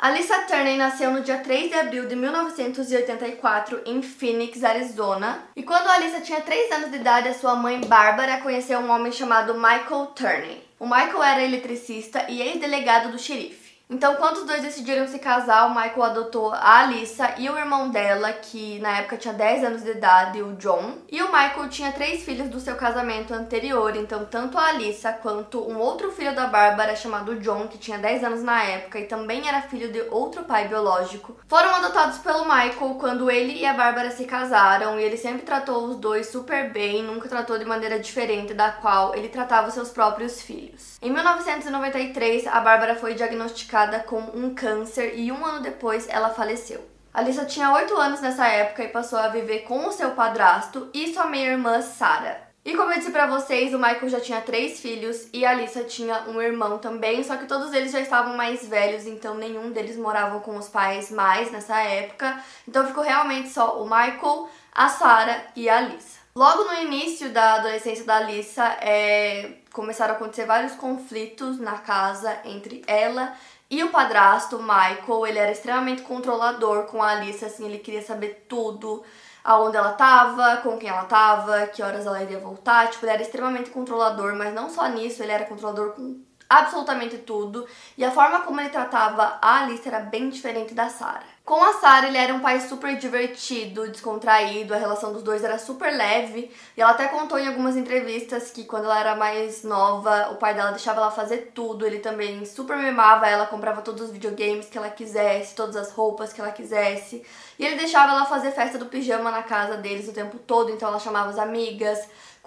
Alissa Turney nasceu no dia 3 de abril de 1984 em Phoenix, Arizona. E quando Alissa tinha 3 anos de idade, a sua mãe Bárbara conheceu um homem chamado Michael Turney. O Michael era eletricista e ex-delegado do xerife. Então, quando os dois decidiram se casar, o Michael adotou a Alissa e o irmão dela, que na época tinha 10 anos de idade, o John. E o Michael tinha três filhos do seu casamento anterior, então tanto a Alissa quanto um outro filho da Bárbara chamado John, que tinha 10 anos na época e também era filho de outro pai biológico, foram adotados pelo Michael quando ele e a Bárbara se casaram, e ele sempre tratou os dois super bem, nunca tratou de maneira diferente da qual ele tratava seus próprios filhos. Em 1993, a Bárbara foi diagnosticada diagnosticada com um câncer e um ano depois ela faleceu. Alissa tinha 8 anos nessa época e passou a viver com o seu padrasto e sua meia-irmã Sarah. E como eu disse pra vocês, o Michael já tinha três filhos e a Alissa tinha um irmão também, só que todos eles já estavam mais velhos, então nenhum deles morava com os pais mais nessa época. Então ficou realmente só o Michael, a Sarah e a Alissa. Logo no início da adolescência da Alissa, é, começaram a acontecer vários conflitos na casa entre ela e o padrasto, Michael, ele era extremamente controlador com a Alice, assim, ele queria saber tudo, aonde ela tava, com quem ela tava, que horas ela iria voltar, tipo, ele era extremamente controlador, mas não só nisso, ele era controlador com absolutamente tudo, e a forma como ele tratava a Alice era bem diferente da Sarah. Com a Sarah, ele era um pai super divertido, descontraído, a relação dos dois era super leve. E ela até contou em algumas entrevistas que quando ela era mais nova, o pai dela deixava ela fazer tudo. Ele também super mimava ela, comprava todos os videogames que ela quisesse, todas as roupas que ela quisesse. E ele deixava ela fazer festa do pijama na casa deles o tempo todo, então ela chamava as amigas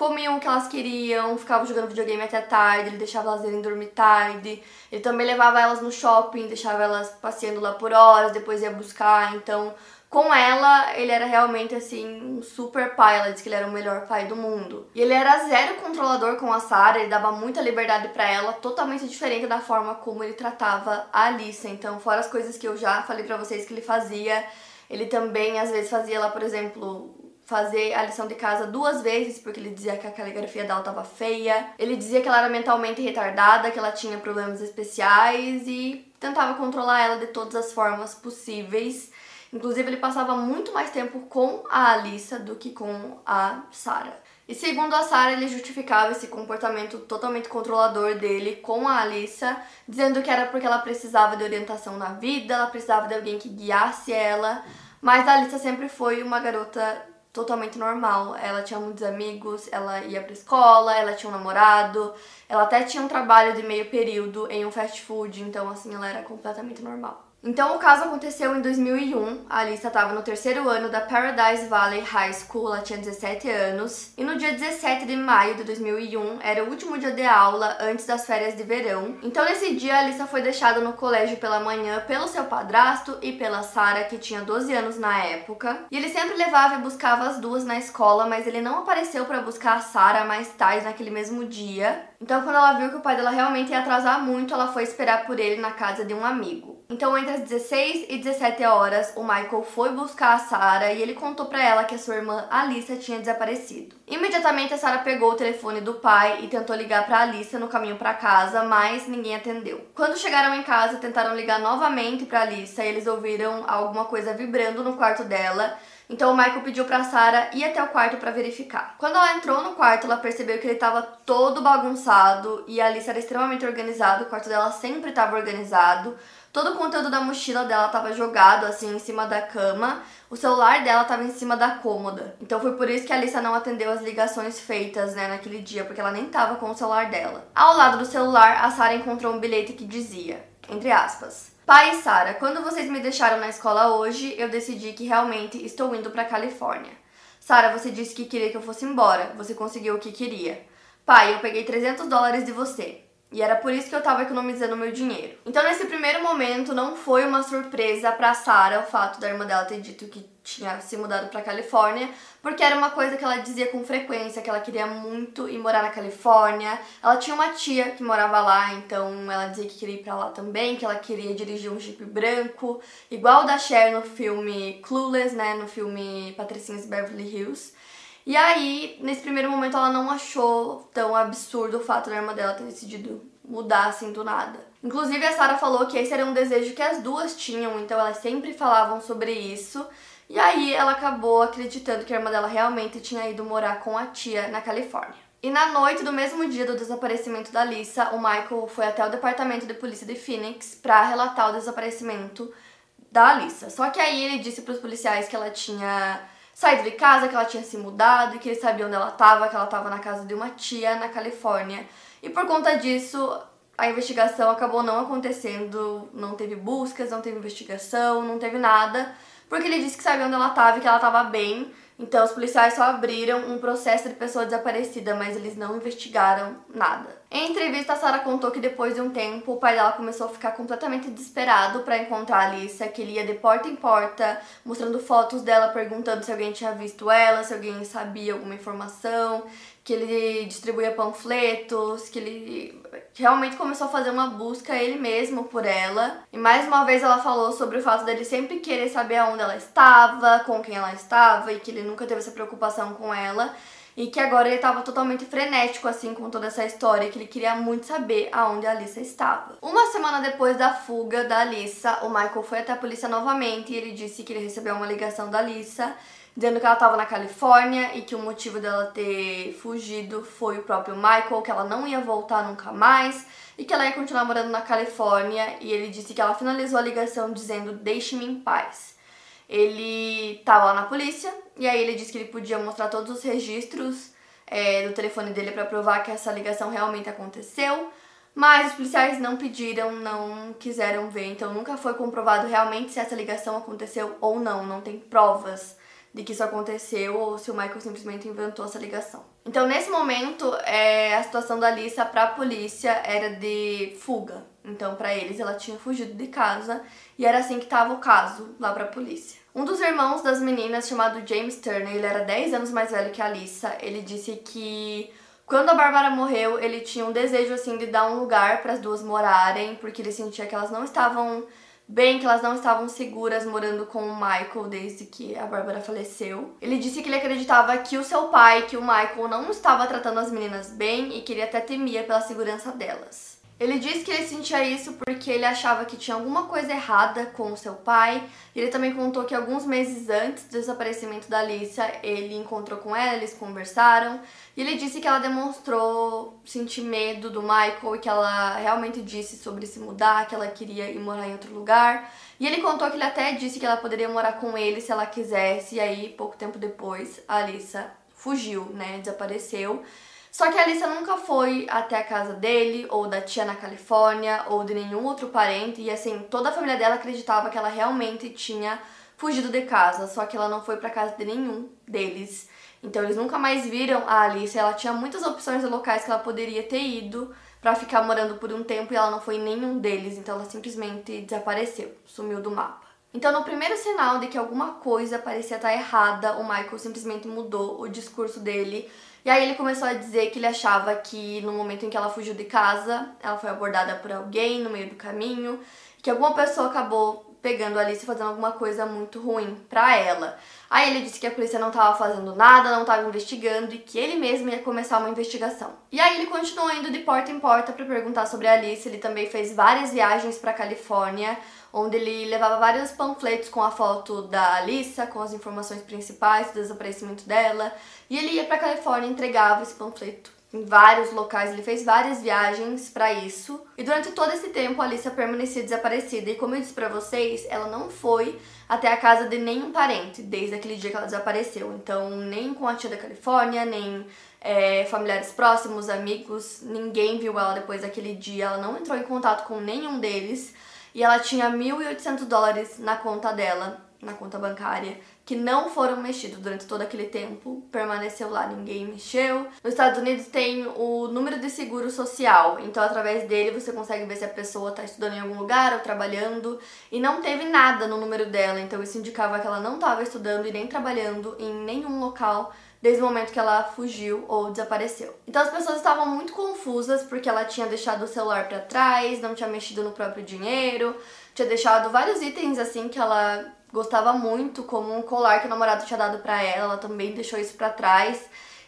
comiam o que elas queriam, ficavam jogando videogame até tarde, ele deixava elas irem dormir tarde. Ele também levava elas no shopping, deixava elas passeando lá por horas, depois ia buscar. Então, com ela, ele era realmente assim um super pai. Ela disse que ele era o melhor pai do mundo. E ele era zero controlador com a Sarah, ele dava muita liberdade para ela, totalmente diferente da forma como ele tratava a Alice. Então, fora as coisas que eu já falei para vocês que ele fazia, ele também às vezes fazia lá, por exemplo, fazer a lição de casa duas vezes, porque ele dizia que a caligrafia dela estava feia. Ele dizia que ela era mentalmente retardada, que ela tinha problemas especiais e tentava controlar ela de todas as formas possíveis. Inclusive, ele passava muito mais tempo com a Alissa do que com a Sarah. E segundo a Sarah, ele justificava esse comportamento totalmente controlador dele com a Alissa, dizendo que era porque ela precisava de orientação na vida, ela precisava de alguém que guiasse ela. Mas a Alissa sempre foi uma garota totalmente normal. Ela tinha muitos amigos, ela ia pra escola, ela tinha um namorado, ela até tinha um trabalho de meio período em um fast food, então assim, ela era completamente normal. Então o caso aconteceu em 2001. A Alissa estava no terceiro ano da Paradise Valley High School, ela tinha 17 anos. E no dia 17 de maio de 2001 era o último dia de aula antes das férias de verão. Então nesse dia a Alissa foi deixada no colégio pela manhã pelo seu padrasto e pela Sarah, que tinha 12 anos na época. E ele sempre levava e buscava as duas na escola, mas ele não apareceu para buscar a Sarah mais tarde naquele mesmo dia. Então quando ela viu que o pai dela realmente ia atrasar muito, ela foi esperar por ele na casa de um amigo. Então, entre as 16 e 17 horas, o Michael foi buscar a Sarah e ele contou para ela que a sua irmã Alissa tinha desaparecido. Imediatamente, a Sarah pegou o telefone do pai e tentou ligar para Alissa no caminho para casa, mas ninguém atendeu. Quando chegaram em casa, tentaram ligar novamente para Alissa e eles ouviram alguma coisa vibrando no quarto dela. Então o Michael pediu para Sarah ir até o quarto para verificar. Quando ela entrou no quarto, ela percebeu que ele estava todo bagunçado e a Alice era extremamente organizada, o quarto dela sempre estava organizado. Todo o conteúdo da mochila dela estava jogado assim em cima da cama. O celular dela estava em cima da cômoda. Então foi por isso que a Alissa não atendeu as ligações feitas, né, naquele dia, porque ela nem estava com o celular dela. Ao lado do celular, a Sarah encontrou um bilhete que dizia, entre aspas: Pai e Sara, quando vocês me deixaram na escola hoje, eu decidi que realmente estou indo para Califórnia. Sara, você disse que queria que eu fosse embora. Você conseguiu o que queria. Pai, eu peguei 300 dólares de você. E era por isso que eu tava economizando meu dinheiro. Então, nesse primeiro momento, não foi uma surpresa pra Sarah o fato da irmã dela ter dito que tinha se mudado pra Califórnia, porque era uma coisa que ela dizia com frequência, que ela queria muito ir morar na Califórnia. Ela tinha uma tia que morava lá, então ela dizia que queria ir pra lá também, que ela queria dirigir um Jeep branco, igual o da Cher no filme Clueless, né, no filme Patricinhas Beverly Hills. E aí, nesse primeiro momento, ela não achou tão absurdo o fato da irmã dela ter decidido mudar assim do nada. Inclusive, a Sarah falou que esse era um desejo que as duas tinham, então elas sempre falavam sobre isso. E aí ela acabou acreditando que a irmã dela realmente tinha ido morar com a tia na Califórnia. E na noite do mesmo dia do desaparecimento da Lisa, o Michael foi até o departamento de polícia de Phoenix para relatar o desaparecimento da Lisa. Só que aí ele disse para os policiais que ela tinha saído de casa, que ela tinha se mudado, que ele sabia onde ela estava, que ela estava na casa de uma tia na Califórnia. E por conta disso, a investigação acabou não acontecendo, não teve buscas, não teve investigação, não teve nada, porque ele disse que sabia onde ela estava e que ela estava bem. Então os policiais só abriram um processo de pessoa desaparecida, mas eles não investigaram nada. Em entrevista, a Sarah contou que depois de um tempo, o pai dela começou a ficar completamente desesperado para encontrar a Alicia, que ele ia de porta em porta, mostrando fotos dela, perguntando se alguém tinha visto ela, se alguém sabia alguma informação, que ele distribuía panfletos, que ele realmente começou a fazer uma busca ele mesmo por ela. E mais uma vez ela falou sobre o fato dele sempre querer saber aonde ela estava, com quem ela estava e que ele nunca teve essa preocupação com ela e que agora ele estava totalmente frenético assim com toda essa história, que ele queria muito saber aonde a Alissa estava. Uma semana depois da fuga da Alissa, o Michael foi até a polícia novamente e ele disse que ele recebeu uma ligação da Alissa dizendo que ela estava na Califórnia e que o motivo dela ter fugido foi o próprio Michael, que ela não ia voltar nunca mais e que ela ia continuar morando na Califórnia. E ele disse que ela finalizou a ligação dizendo: Deixe-me em paz. Ele estava lá na polícia e aí ele disse que ele podia mostrar todos os registros é, do telefone dele para provar que essa ligação realmente aconteceu. Mas os policiais não pediram, não quiseram ver, então nunca foi comprovado realmente se essa ligação aconteceu ou não. Não tem provas de que isso aconteceu ou se o Michael simplesmente inventou essa ligação. Então, nesse momento, é, a situação da Alissa para a polícia era de fuga. Então, para eles, ela tinha fugido de casa e era assim que estava o caso lá para a polícia. Um dos irmãos das meninas, chamado James Turner, ele era 10 anos mais velho que a Alissa, ele disse que quando a Bárbara morreu, ele tinha um desejo assim de dar um lugar para as duas morarem, porque ele sentia que elas não estavam bem, que elas não estavam seguras morando com o Michael desde que a Bárbara faleceu. Ele disse que ele acreditava que o seu pai, que o Michael, não estava tratando as meninas bem e que ele até temia pela segurança delas. Ele disse que ele sentia isso porque ele achava que tinha alguma coisa errada com o seu pai. Ele também contou que alguns meses antes do desaparecimento da Alicia, ele encontrou com ela, eles conversaram. E ele disse que ela demonstrou sentir medo do Michael e que ela realmente disse sobre se mudar, que ela queria ir morar em outro lugar. E ele contou que ele até disse que ela poderia morar com ele se ela quisesse. E aí, pouco tempo depois, a Alicia fugiu, né? Desapareceu. Só que a Alissa nunca foi até a casa dele, ou da tia na Califórnia, ou de nenhum outro parente, e assim, toda a família dela acreditava que ela realmente tinha fugido de casa, só que ela não foi para casa de nenhum deles. Então eles nunca mais viram a Alice, ela tinha muitas opções de locais que ela poderia ter ido para ficar morando por um tempo e ela não foi em nenhum deles, então ela simplesmente desapareceu, sumiu do mapa. Então, no primeiro sinal de que alguma coisa parecia estar errada, o Michael simplesmente mudou o discurso dele e aí ele começou a dizer que ele achava que no momento em que ela fugiu de casa, ela foi abordada por alguém no meio do caminho, que alguma pessoa acabou pegando a Alice e fazendo alguma coisa muito ruim pra ela. Aí ele disse que a polícia não estava fazendo nada, não estava investigando e que ele mesmo ia começar uma investigação. E aí ele continuou indo de porta em porta para perguntar sobre a Alice. Ele também fez várias viagens para Califórnia onde ele levava vários panfletos com a foto da Alissa, com as informações principais do desaparecimento dela, e ele ia para Califórnia e entregava esse panfleto em vários locais, ele fez várias viagens para isso. E durante todo esse tempo a Alissa permanecia desaparecida e como eu disse para vocês, ela não foi até a casa de nenhum parente desde aquele dia que ela desapareceu. Então, nem com a tia da Califórnia, nem é, familiares próximos, amigos, ninguém viu ela depois daquele dia. Ela não entrou em contato com nenhum deles e ela tinha 1.800 dólares na conta dela na conta bancária que não foram mexidos durante todo aquele tempo, permaneceu lá, ninguém mexeu. Nos Estados Unidos tem o número de seguro social, então através dele você consegue ver se a pessoa está estudando em algum lugar ou trabalhando e não teve nada no número dela, então isso indicava que ela não estava estudando e nem trabalhando em nenhum local desde o momento que ela fugiu ou desapareceu. Então as pessoas estavam muito confusas porque ela tinha deixado o celular para trás, não tinha mexido no próprio dinheiro, tinha deixado vários itens assim que ela gostava muito, como um colar que o namorado tinha dado para ela, ela também deixou isso para trás.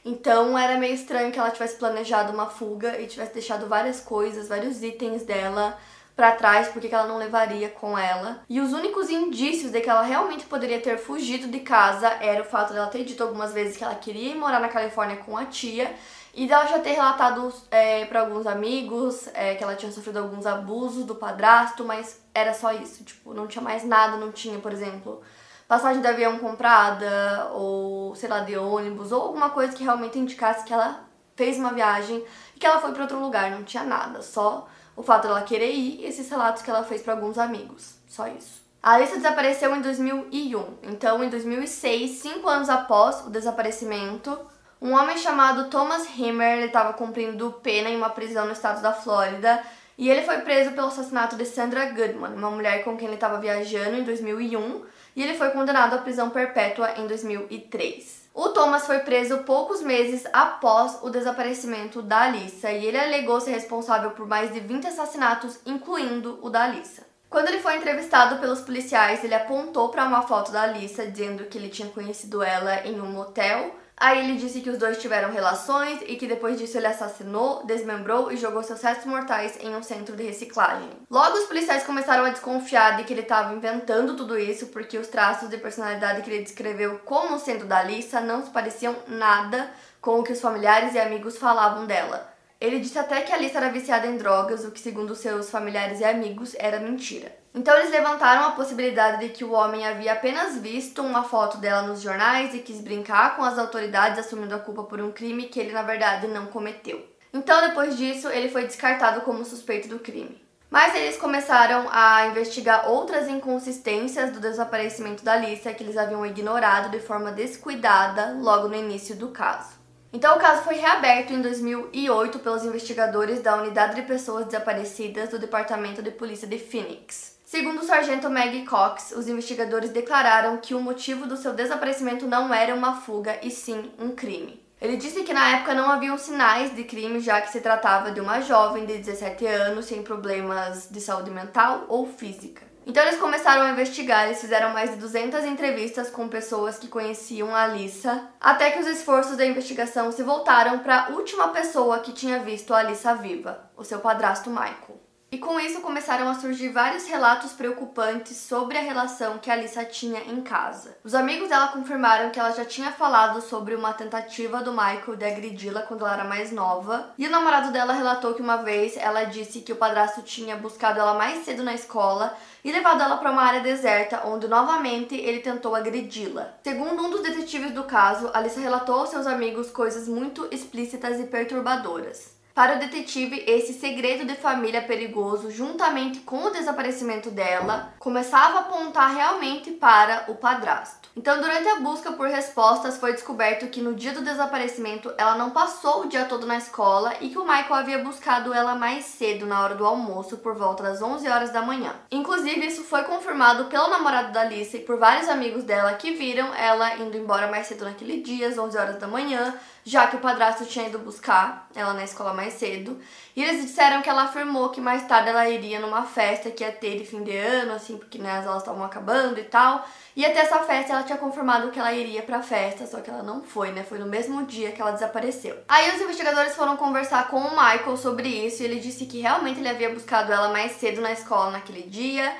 Então era meio estranho que ela tivesse planejado uma fuga e tivesse deixado várias coisas, vários itens dela para trás, porque ela não levaria com ela. E os únicos indícios de que ela realmente poderia ter fugido de casa era o fato dela ter dito algumas vezes que ela queria ir morar na Califórnia com a tia e dela já ter relatado é, para alguns amigos é, que ela tinha sofrido alguns abusos do padrasto, mas era só isso, tipo, não tinha mais nada, não tinha, por exemplo, passagem de avião comprada, ou sei lá, de ônibus, ou alguma coisa que realmente indicasse que ela fez uma viagem e que ela foi para outro lugar, não tinha nada, só o fato dela querer ir e esses relatos que ela fez para alguns amigos, só isso. A Alissa desapareceu em 2001, então em 2006, cinco anos após o desaparecimento, um homem chamado Thomas Himmer estava cumprindo pena em uma prisão no estado da Flórida e ele foi preso pelo assassinato de Sandra Goodman, uma mulher com quem ele estava viajando em 2001, e ele foi condenado à prisão perpétua em 2003. O Thomas foi preso poucos meses após o desaparecimento da Alissa e ele alegou ser responsável por mais de 20 assassinatos, incluindo o da Alissa. Quando ele foi entrevistado pelos policiais, ele apontou para uma foto da Alissa dizendo que ele tinha conhecido ela em um motel Aí ele disse que os dois tiveram relações e que depois disso ele assassinou, desmembrou e jogou seus restos mortais em um centro de reciclagem. Logo, os policiais começaram a desconfiar de que ele estava inventando tudo isso porque os traços de personalidade que ele descreveu como sendo da Lisa não se pareciam nada com o que os familiares e amigos falavam dela. Ele disse até que a Lisa era viciada em drogas, o que, segundo seus familiares e amigos, era mentira. Então eles levantaram a possibilidade de que o homem havia apenas visto uma foto dela nos jornais e quis brincar com as autoridades assumindo a culpa por um crime que ele na verdade não cometeu. Então depois disso ele foi descartado como suspeito do crime. Mas eles começaram a investigar outras inconsistências do desaparecimento da Alicia que eles haviam ignorado de forma descuidada logo no início do caso. Então, o caso foi reaberto em 2008 pelos investigadores da Unidade de Pessoas Desaparecidas do Departamento de Polícia de Phoenix. Segundo o sargento Maggie Cox, os investigadores declararam que o motivo do seu desaparecimento não era uma fuga e sim um crime. Ele disse que na época não haviam sinais de crime, já que se tratava de uma jovem de 17 anos sem problemas de saúde mental ou física. Então eles começaram a investigar, eles fizeram mais de 200 entrevistas com pessoas que conheciam a Alissa, até que os esforços da investigação se voltaram para a última pessoa que tinha visto a Alissa viva, o seu padrasto Michael. E com isso começaram a surgir vários relatos preocupantes sobre a relação que a Alissa tinha em casa. Os amigos dela confirmaram que ela já tinha falado sobre uma tentativa do Michael de agredi-la quando ela era mais nova. E o namorado dela relatou que uma vez ela disse que o padrasto tinha buscado ela mais cedo na escola e levado ela para uma área deserta, onde novamente ele tentou agredi-la. Segundo um dos detetives do caso, Alissa relatou aos seus amigos coisas muito explícitas e perturbadoras. Para o detetive, esse segredo de família perigoso, juntamente com o desaparecimento dela, começava a apontar realmente para o padrasto. Então, durante a busca por respostas, foi descoberto que no dia do desaparecimento ela não passou o dia todo na escola e que o Michael havia buscado ela mais cedo, na hora do almoço, por volta das 11 horas da manhã. Inclusive, isso foi confirmado pelo namorado da Alice e por vários amigos dela que viram ela indo embora mais cedo naquele dia, às 11 horas da manhã, já que o padrasto tinha ido buscar ela na escola mais cedo. E eles disseram que ela afirmou que mais tarde ela iria numa festa que ia ter de fim de ano, assim, porque né, as aulas estavam acabando e tal. E até essa festa ela tinha confirmado que ela iria pra festa, só que ela não foi, né? Foi no mesmo dia que ela desapareceu. Aí os investigadores foram conversar com o Michael sobre isso e ele disse que realmente ele havia buscado ela mais cedo na escola naquele dia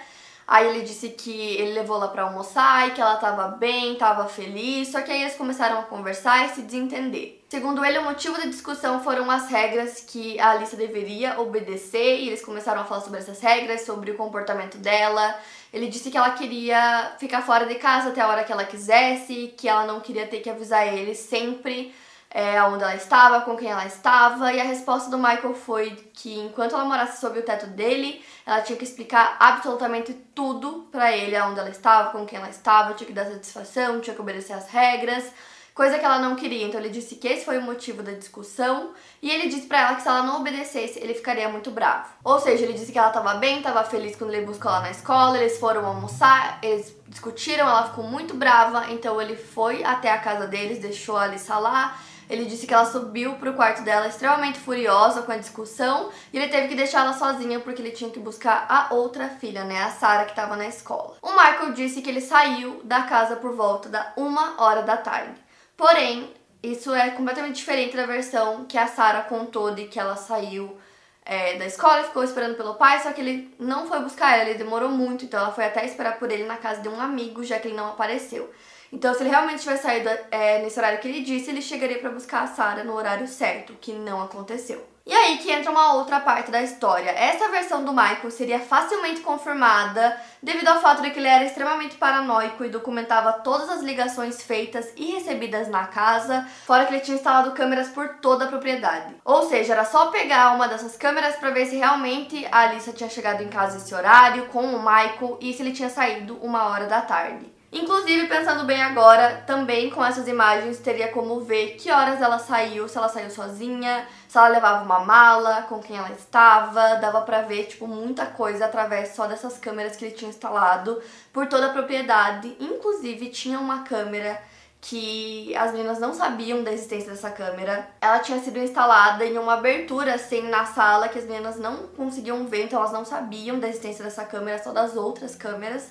Aí ele disse que ele levou ela para almoçar e que ela tava bem, tava feliz, só que aí eles começaram a conversar e se desentender. Segundo ele, o motivo da discussão foram as regras que a Alissa deveria obedecer e eles começaram a falar sobre essas regras, sobre o comportamento dela. Ele disse que ela queria ficar fora de casa até a hora que ela quisesse, que ela não queria ter que avisar ele sempre é, onde ela estava, com quem ela estava, e a resposta do Michael foi que enquanto ela morasse sob o teto dele, ela tinha que explicar absolutamente tudo para ele, aonde ela estava, com quem ela estava, tinha que dar satisfação, tinha que obedecer às regras, coisa que ela não queria. Então ele disse que esse foi o motivo da discussão, e ele disse para ela que se ela não obedecesse, ele ficaria muito bravo. Ou seja, ele disse que ela estava bem, estava feliz quando ele buscou ela na escola, eles foram almoçar, eles discutiram, ela ficou muito brava, então ele foi até a casa deles, deixou a Alissa lá ele disse que ela subiu pro quarto dela extremamente furiosa com a discussão e ele teve que deixar ela sozinha porque ele tinha que buscar a outra filha, né, a Sarah que estava na escola. O Michael disse que ele saiu da casa por volta da uma hora da tarde. Porém, isso é completamente diferente da versão que a Sarah contou de que ela saiu é, da escola e ficou esperando pelo pai, só que ele não foi buscar ela, ele demorou muito, então ela foi até esperar por ele na casa de um amigo, já que ele não apareceu. Então, se ele realmente tivesse saído é, nesse horário que ele disse, ele chegaria para buscar a Sarah no horário certo, que não aconteceu. E aí que entra uma outra parte da história. Essa versão do Michael seria facilmente confirmada devido ao fato de que ele era extremamente paranoico e documentava todas as ligações feitas e recebidas na casa, fora que ele tinha instalado câmeras por toda a propriedade. Ou seja, era só pegar uma dessas câmeras para ver se realmente a Alissa tinha chegado em casa esse horário com o Michael e se ele tinha saído uma hora da tarde. Inclusive, pensando bem agora, também com essas imagens teria como ver que horas ela saiu, se ela saiu sozinha, se ela levava uma mala, com quem ela estava, dava pra ver, tipo, muita coisa através só dessas câmeras que ele tinha instalado por toda a propriedade. Inclusive, tinha uma câmera que as meninas não sabiam da existência dessa câmera. Ela tinha sido instalada em uma abertura assim na sala que as meninas não conseguiam ver, então elas não sabiam da existência dessa câmera, só das outras câmeras.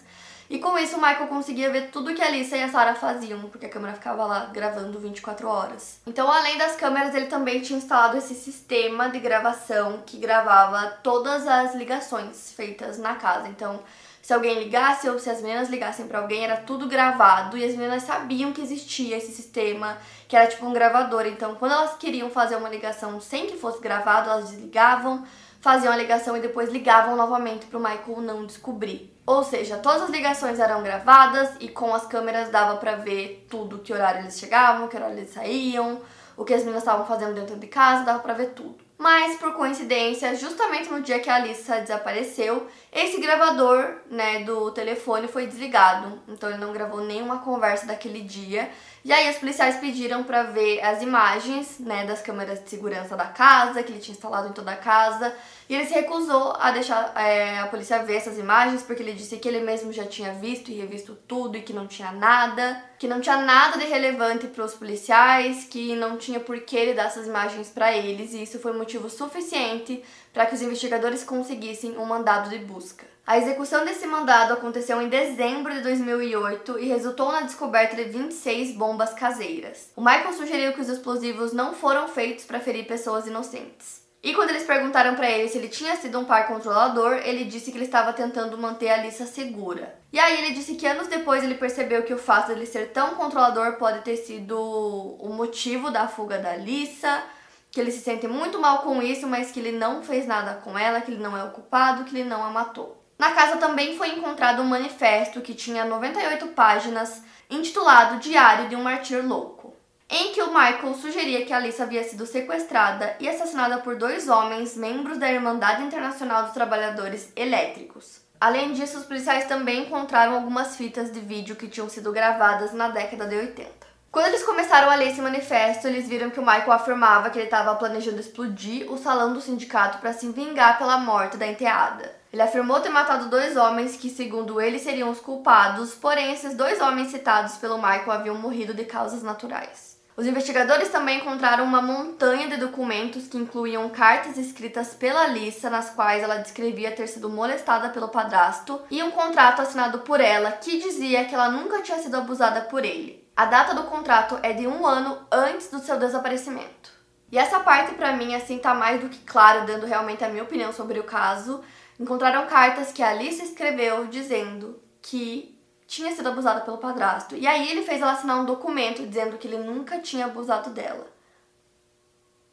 E com isso o Michael conseguia ver tudo que a Alissa e a Sarah faziam, porque a câmera ficava lá gravando 24 horas. Então, além das câmeras, ele também tinha instalado esse sistema de gravação que gravava todas as ligações feitas na casa. Então, se alguém ligasse ou se as meninas ligassem para alguém, era tudo gravado e as meninas sabiam que existia esse sistema, que era tipo um gravador. Então, quando elas queriam fazer uma ligação sem que fosse gravado, elas desligavam, faziam a ligação e depois ligavam novamente para o Michael não descobrir. Ou seja, todas as ligações eram gravadas e com as câmeras dava para ver tudo, que horário eles chegavam, que horário eles saíam, o que as meninas estavam fazendo dentro de casa, dava para ver tudo. Mas por coincidência, justamente no dia que a Alissa desapareceu, esse gravador, né, do telefone foi desligado. Então ele não gravou nenhuma conversa daquele dia. E aí os policiais pediram para ver as imagens, né, das câmeras de segurança da casa, que ele tinha instalado em toda a casa. E ele se recusou a deixar é, a polícia ver essas imagens, porque ele disse que ele mesmo já tinha visto e revisto tudo e que não tinha nada, que não tinha nada de relevante para os policiais, que não tinha por que ele dar essas imagens para eles, e isso foi motivo suficiente para que os investigadores conseguissem um mandado de busca. A execução desse mandado aconteceu em dezembro de 2008 e resultou na descoberta de 26 bombas caseiras. O Michael sugeriu que os explosivos não foram feitos para ferir pessoas inocentes. E quando eles perguntaram para ele se ele tinha sido um pai controlador, ele disse que ele estava tentando manter a Lisa segura. E aí ele disse que anos depois ele percebeu que o fato de ele ser tão controlador pode ter sido o motivo da fuga da Lisa, que ele se sente muito mal com isso, mas que ele não fez nada com ela, que ele não é o culpado, que ele não a matou. Na casa também foi encontrado um manifesto que tinha 98 páginas, intitulado Diário de um Martir Louco, em que o Michael sugeria que Alice havia sido sequestrada e assassinada por dois homens, membros da Irmandade Internacional dos Trabalhadores Elétricos. Além disso, os policiais também encontraram algumas fitas de vídeo que tinham sido gravadas na década de 80. Quando eles começaram a ler esse manifesto, eles viram que o Michael afirmava que ele estava planejando explodir o salão do sindicato para se vingar pela morte da enteada. Ele afirmou ter matado dois homens que, segundo ele, seriam os culpados, porém esses dois homens citados pelo Michael haviam morrido de causas naturais. Os investigadores também encontraram uma montanha de documentos que incluíam cartas escritas pela Lisa, nas quais ela descrevia ter sido molestada pelo padrasto, e um contrato assinado por ela que dizia que ela nunca tinha sido abusada por ele. A data do contrato é de um ano antes do seu desaparecimento. E essa parte, para mim, assim, tá mais do que claro, dando realmente a minha opinião sobre o caso encontraram cartas que a Alice escreveu dizendo que tinha sido abusada pelo padrasto. E aí ele fez ela assinar um documento dizendo que ele nunca tinha abusado dela.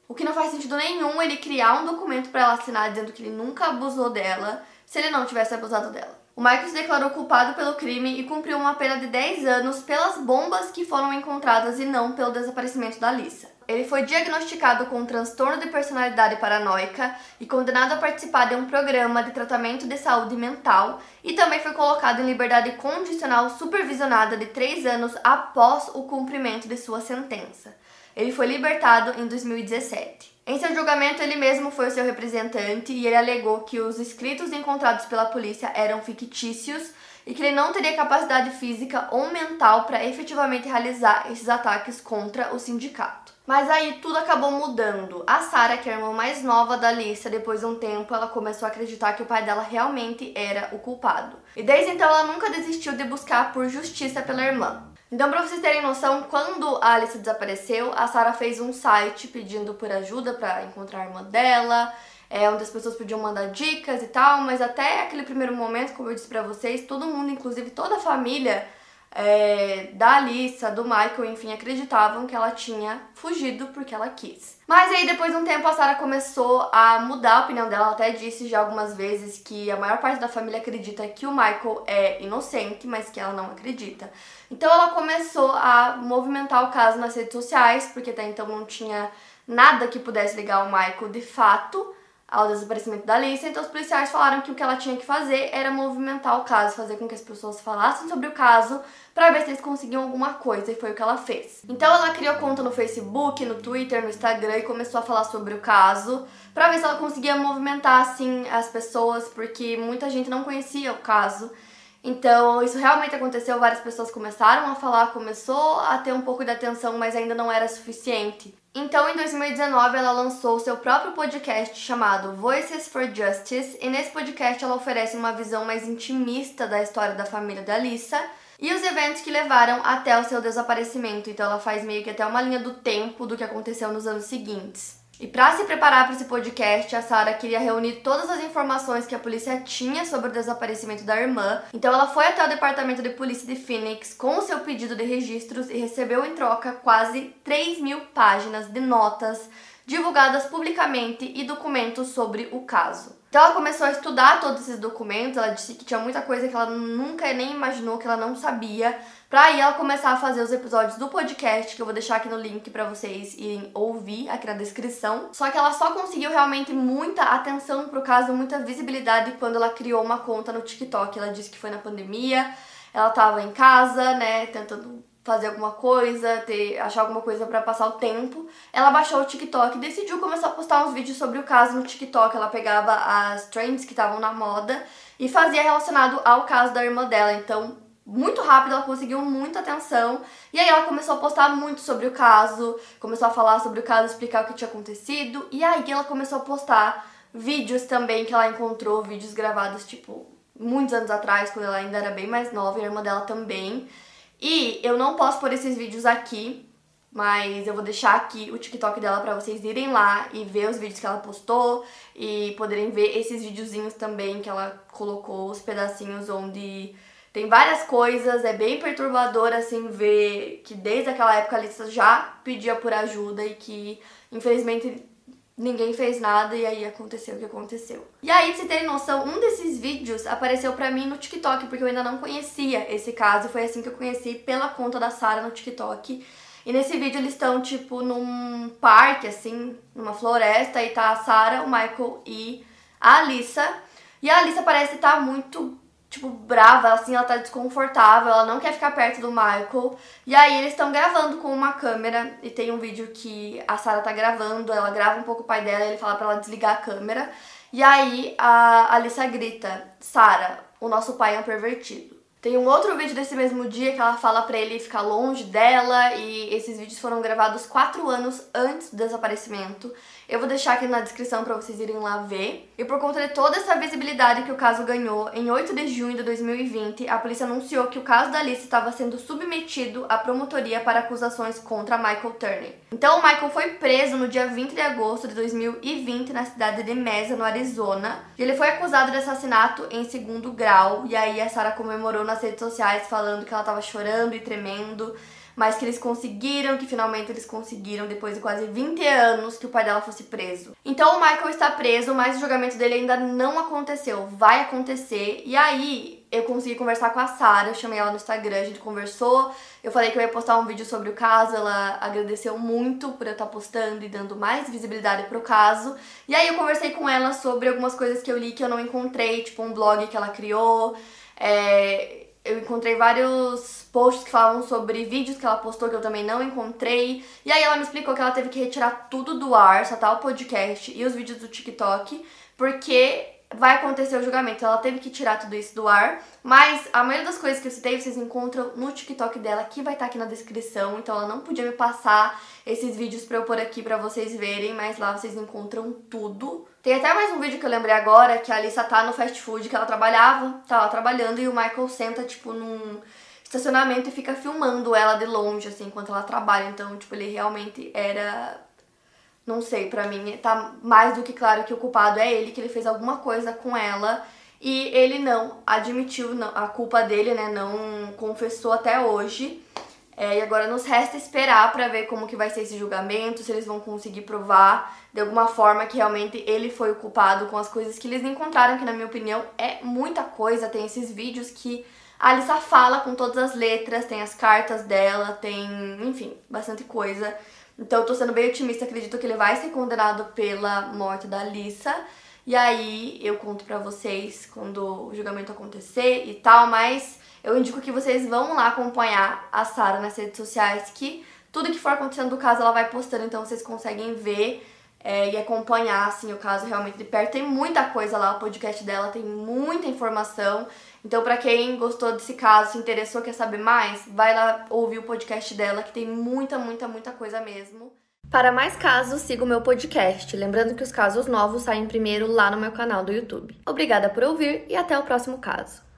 O que não faz sentido nenhum ele criar um documento para ela assinar dizendo que ele nunca abusou dela se ele não tivesse abusado dela. O Michael se declarou culpado pelo crime e cumpriu uma pena de 10 anos pelas bombas que foram encontradas e não pelo desaparecimento da Alissa. Ele foi diagnosticado com um transtorno de personalidade paranoica e condenado a participar de um programa de tratamento de saúde mental e também foi colocado em liberdade condicional supervisionada de três anos após o cumprimento de sua sentença. Ele foi libertado em 2017. Em seu julgamento, ele mesmo foi o seu representante e ele alegou que os escritos encontrados pela polícia eram fictícios e que ele não teria capacidade física ou mental para efetivamente realizar esses ataques contra o sindicato. Mas aí tudo acabou mudando. A Sarah, que é a irmã mais nova da Lisa, depois de um tempo, ela começou a acreditar que o pai dela realmente era o culpado. E desde então ela nunca desistiu de buscar por justiça pela irmã. Então, para vocês terem noção, quando a Alice desapareceu, a Sarah fez um site pedindo por ajuda para encontrar a irmã dela, é, onde as pessoas podiam mandar dicas e tal, mas até aquele primeiro momento, como eu disse para vocês, todo mundo, inclusive toda a família é, da Alissa, do Michael, enfim, acreditavam que ela tinha fugido porque ela quis. Mas aí, depois de um tempo, a Sarah começou a mudar a opinião dela. Ela até disse já algumas vezes que a maior parte da família acredita que o Michael é inocente, mas que ela não acredita. Então, ela começou a movimentar o caso nas redes sociais, porque até então não tinha nada que pudesse ligar o Michael de fato ao desaparecimento da Alicia, então os policiais falaram que o que ela tinha que fazer era movimentar o caso, fazer com que as pessoas falassem sobre o caso para ver se eles conseguiam alguma coisa, e foi o que ela fez. Então ela criou conta no Facebook, no Twitter, no Instagram e começou a falar sobre o caso, para ver se ela conseguia movimentar assim as pessoas, porque muita gente não conhecia o caso. Então, isso realmente aconteceu, várias pessoas começaram a falar, começou a ter um pouco de atenção, mas ainda não era suficiente. Então, em 2019, ela lançou seu próprio podcast chamado Voices for Justice, e nesse podcast ela oferece uma visão mais intimista da história da família da Lisa e os eventos que levaram até o seu desaparecimento. Então, ela faz meio que até uma linha do tempo do que aconteceu nos anos seguintes. E para se preparar para esse podcast, a Sarah queria reunir todas as informações que a polícia tinha sobre o desaparecimento da irmã. Então ela foi até o departamento de polícia de Phoenix com o seu pedido de registros e recebeu em troca quase 3 mil páginas de notas divulgadas publicamente e documentos sobre o caso. Então ela começou a estudar todos esses documentos, ela disse que tinha muita coisa que ela nunca nem imaginou, que ela não sabia, pra aí ela começar a fazer os episódios do podcast, que eu vou deixar aqui no link para vocês irem ouvir aqui na descrição. Só que ela só conseguiu realmente muita atenção pro caso, muita visibilidade quando ela criou uma conta no TikTok. Ela disse que foi na pandemia, ela tava em casa, né, tentando fazer alguma coisa, ter, achar alguma coisa para passar o tempo, ela baixou o TikTok e decidiu começar a postar uns vídeos sobre o caso no TikTok. Ela pegava as trends que estavam na moda e fazia relacionado ao caso da irmã dela. Então, muito rápido, ela conseguiu muita atenção. E aí ela começou a postar muito sobre o caso, começou a falar sobre o caso, explicar o que tinha acontecido. E aí ela começou a postar vídeos também que ela encontrou, vídeos gravados, tipo, muitos anos atrás, quando ela ainda era bem mais nova, e a irmã dela também. E eu não posso pôr esses vídeos aqui, mas eu vou deixar aqui o TikTok dela para vocês irem lá e ver os vídeos que ela postou e poderem ver esses videozinhos também que ela colocou, os pedacinhos onde tem várias coisas, é bem perturbador assim ver que desde aquela época a Lisa já pedia por ajuda e que infelizmente ninguém fez nada e aí aconteceu o que aconteceu. E aí, pra vocês terem noção, um desses vídeos apareceu pra mim no TikTok, porque eu ainda não conhecia esse caso. Foi assim que eu conheci pela conta da Sarah no TikTok. E nesse vídeo eles estão, tipo, num parque, assim, numa floresta, e tá a Sarah, o Michael e a Alissa. E a Alissa parece estar tá muito tipo, brava, assim, ela tá desconfortável, ela não quer ficar perto do Michael. E aí eles estão gravando com uma câmera e tem um vídeo que a Sarah tá gravando, ela grava um pouco o pai dela, ele fala para ela desligar a câmera. E aí a Alissa grita: "Sarah, o nosso pai é um pervertido". Tem um outro vídeo desse mesmo dia que ela fala para ele ficar longe dela e esses vídeos foram gravados quatro anos antes do desaparecimento. Eu vou deixar aqui na descrição para vocês irem lá ver. E por conta de toda essa visibilidade que o caso ganhou, em 8 de junho de 2020, a polícia anunciou que o caso da Alice estava sendo submetido à promotoria para acusações contra Michael Turney. Então o Michael foi preso no dia 20 de agosto de 2020 na cidade de Mesa, no Arizona. E ele foi acusado de assassinato em segundo grau, e aí a Sarah comemorou nas redes sociais falando que ela tava chorando e tremendo, mas que eles conseguiram, que finalmente eles conseguiram depois de quase 20 anos que o pai dela fosse preso. Então o Michael está preso, mas o julgamento dele ainda não aconteceu, vai acontecer. E aí eu consegui conversar com a Sara, eu chamei ela no Instagram, a gente conversou. Eu falei que eu ia postar um vídeo sobre o caso, ela agradeceu muito por eu estar postando e dando mais visibilidade pro caso. E aí eu conversei com ela sobre algumas coisas que eu li que eu não encontrei, tipo um blog que ela criou. É, eu encontrei vários posts que falavam sobre vídeos que ela postou que eu também não encontrei. E aí ela me explicou que ela teve que retirar tudo do ar, só tá o podcast e os vídeos do TikTok, porque vai acontecer o julgamento. Ela teve que tirar tudo isso do ar, mas a maioria das coisas que eu citei vocês encontram no TikTok dela, que vai estar tá aqui na descrição. Então ela não podia me passar esses vídeos para eu pôr aqui para vocês verem, mas lá vocês encontram tudo. Tem até mais um vídeo que eu lembrei agora, que a Alissa tá no fast food que ela trabalhava, tá lá trabalhando e o Michael senta tipo num estacionamento e fica filmando ela de longe assim enquanto ela trabalha. Então, tipo, ele realmente era não sei, para mim tá mais do que claro que o culpado é ele, que ele fez alguma coisa com ela e ele não admitiu a culpa dele, né? Não confessou até hoje. É, e agora nos resta esperar para ver como que vai ser esse julgamento, se eles vão conseguir provar de alguma forma que realmente ele foi o culpado com as coisas que eles encontraram, que na minha opinião é muita coisa. Tem esses vídeos que a Alissa fala com todas as letras, tem as cartas dela, tem, enfim, bastante coisa. Então eu tô sendo bem otimista, acredito que ele vai ser condenado pela morte da Alissa. E aí eu conto pra vocês quando o julgamento acontecer e tal, mas eu indico que vocês vão lá acompanhar a Sara nas redes sociais, que tudo que for acontecendo do caso ela vai postando, então vocês conseguem ver é, e acompanhar assim, o caso realmente de perto. Tem muita coisa lá, o podcast dela tem muita informação. Então, para quem gostou desse caso, se interessou, quer saber mais, vai lá ouvir o podcast dela, que tem muita, muita, muita coisa mesmo. Para mais casos, siga o meu podcast. Lembrando que os casos novos saem primeiro lá no meu canal do YouTube. Obrigada por ouvir e até o próximo caso.